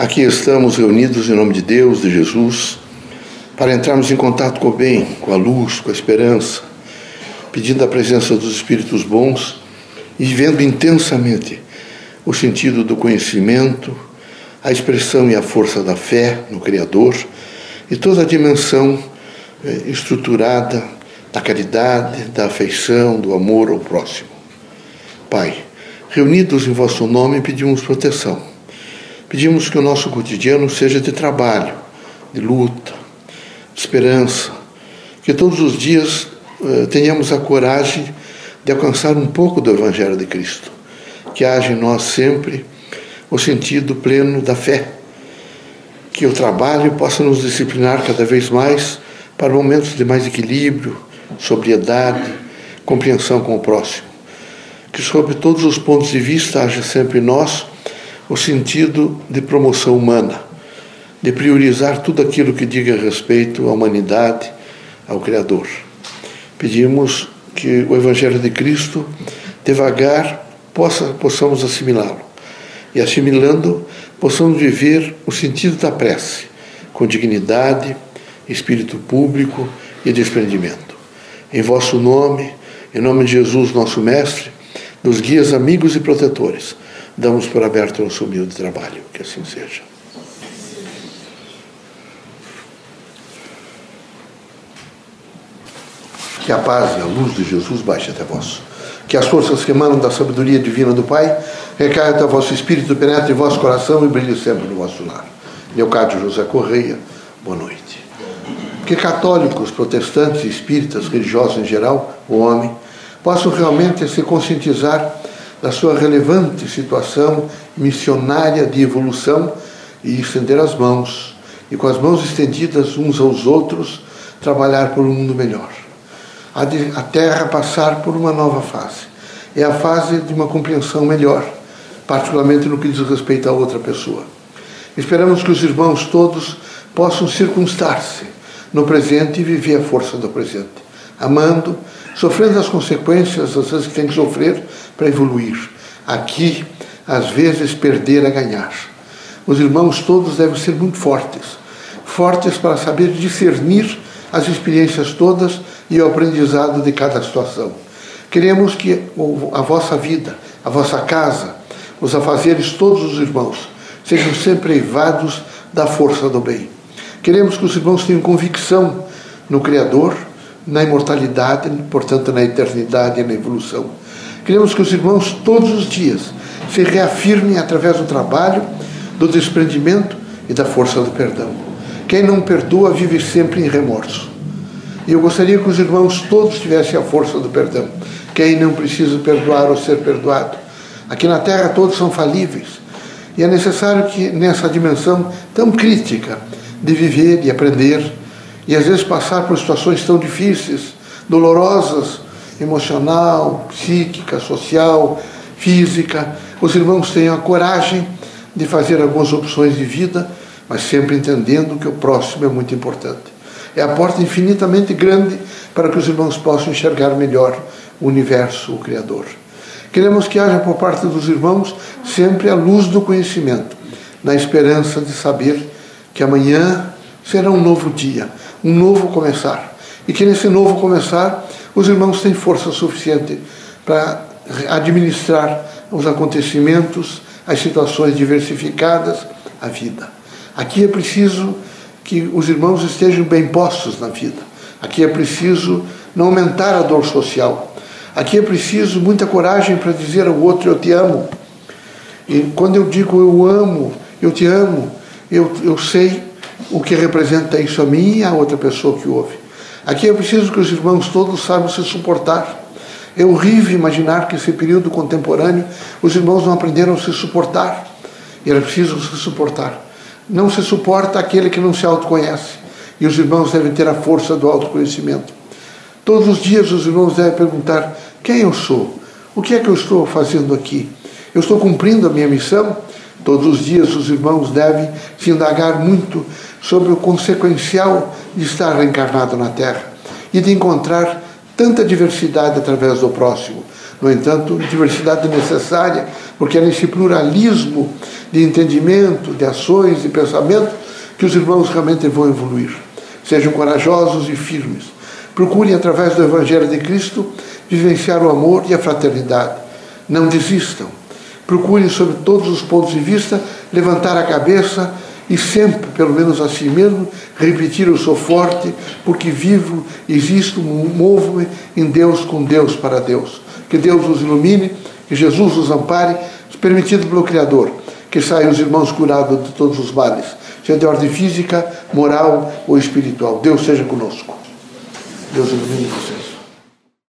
Aqui estamos reunidos em nome de Deus, de Jesus, para entrarmos em contato com o bem, com a luz, com a esperança, pedindo a presença dos Espíritos bons e vivendo intensamente o sentido do conhecimento, a expressão e a força da fé no Criador e toda a dimensão eh, estruturada da caridade, da afeição, do amor ao próximo. Pai, reunidos em vosso nome, pedimos proteção Pedimos que o nosso cotidiano seja de trabalho, de luta, de esperança, que todos os dias uh, tenhamos a coragem de alcançar um pouco do Evangelho de Cristo, que haja em nós sempre o sentido pleno da fé, que o trabalho possa nos disciplinar cada vez mais para momentos de mais equilíbrio, sobriedade, compreensão com o próximo. Que, sob todos os pontos de vista, haja sempre em nós o sentido de promoção humana, de priorizar tudo aquilo que diga respeito à humanidade, ao Criador. Pedimos que o Evangelho de Cristo, devagar, possa, possamos assimilá-lo. E assimilando, possamos viver o sentido da prece, com dignidade, espírito público e desprendimento. Em vosso nome, em nome de Jesus, nosso Mestre, dos guias amigos e protetores, damos por aberto o nosso humilde trabalho. Que assim seja. Que a paz e a luz de Jesus baixe até vós. Que as forças que emanam da sabedoria divina do Pai recaiam até vosso espírito, penetre em vosso coração e brilhe sempre no vosso lar. Leocádio José Correia, boa noite. Que católicos, protestantes, espíritas, religiosos em geral, o homem, possam realmente se conscientizar da sua relevante situação missionária de evolução e estender as mãos, e com as mãos estendidas uns aos outros, trabalhar por um mundo melhor. A, Terra passar por uma nova fase. É a fase de uma compreensão melhor, particularmente no que diz respeito a outra pessoa. Esperamos que os irmãos todos possam circunstar-se no presente e viver a força do presente, amando, sofrendo as consequências, às vezes que tem que sofrer, para evoluir. Aqui, às vezes, perder é ganhar. Os irmãos todos devem ser muito fortes fortes para saber discernir as experiências todas e o aprendizado de cada situação. Queremos que a vossa vida, a vossa casa, os afazeres todos os irmãos sejam sempre eivados da força do bem. Queremos que os irmãos tenham convicção no Criador, na imortalidade, portanto, na eternidade e na evolução. Queremos que os irmãos, todos os dias, se reafirmem através do trabalho, do desprendimento e da força do perdão. Quem não perdoa vive sempre em remorso. E eu gostaria que os irmãos todos tivessem a força do perdão. Quem não precisa perdoar ou ser perdoado. Aqui na Terra todos são falíveis. E é necessário que nessa dimensão tão crítica de viver e aprender, e às vezes passar por situações tão difíceis, dolorosas, emocional, psíquica, social, física. Os irmãos tenham a coragem de fazer algumas opções de vida, mas sempre entendendo que o próximo é muito importante. É a porta infinitamente grande para que os irmãos possam enxergar melhor o universo, o Criador. Queremos que haja por parte dos irmãos sempre a luz do conhecimento, na esperança de saber que amanhã será um novo dia, um novo começar. E que nesse novo começar os irmãos têm força suficiente para administrar os acontecimentos, as situações diversificadas, a vida. Aqui é preciso que os irmãos estejam bem postos na vida. Aqui é preciso não aumentar a dor social. Aqui é preciso muita coragem para dizer ao outro: Eu te amo. E quando eu digo eu amo, eu te amo, eu, eu sei o que representa isso a mim e a outra pessoa que ouve. Aqui é preciso que os irmãos todos saibam se suportar. É horrível imaginar que esse período contemporâneo os irmãos não aprenderam a se suportar. E era preciso se suportar. Não se suporta aquele que não se autoconhece. E os irmãos devem ter a força do autoconhecimento. Todos os dias os irmãos devem perguntar: quem eu sou? O que é que eu estou fazendo aqui? Eu estou cumprindo a minha missão? Todos os dias os irmãos devem se indagar muito sobre o consequencial de estar reencarnado na Terra e de encontrar tanta diversidade através do próximo. No entanto, diversidade necessária porque é nesse pluralismo de entendimento, de ações, de pensamento, que os irmãos realmente vão evoluir. Sejam corajosos e firmes. Procurem, através do Evangelho de Cristo, vivenciar o amor e a fraternidade. Não desistam. Procurem, sob todos os pontos de vista, levantar a cabeça e sempre, pelo menos assim mesmo, repetir: Eu sou forte, porque vivo, existo, movo-me em Deus, com Deus, para Deus. Que Deus os ilumine, que Jesus os ampare, permitido pelo Criador, que saiam os irmãos curados de todos os males, seja de ordem física, moral ou espiritual. Deus seja conosco. Deus ilumine vocês.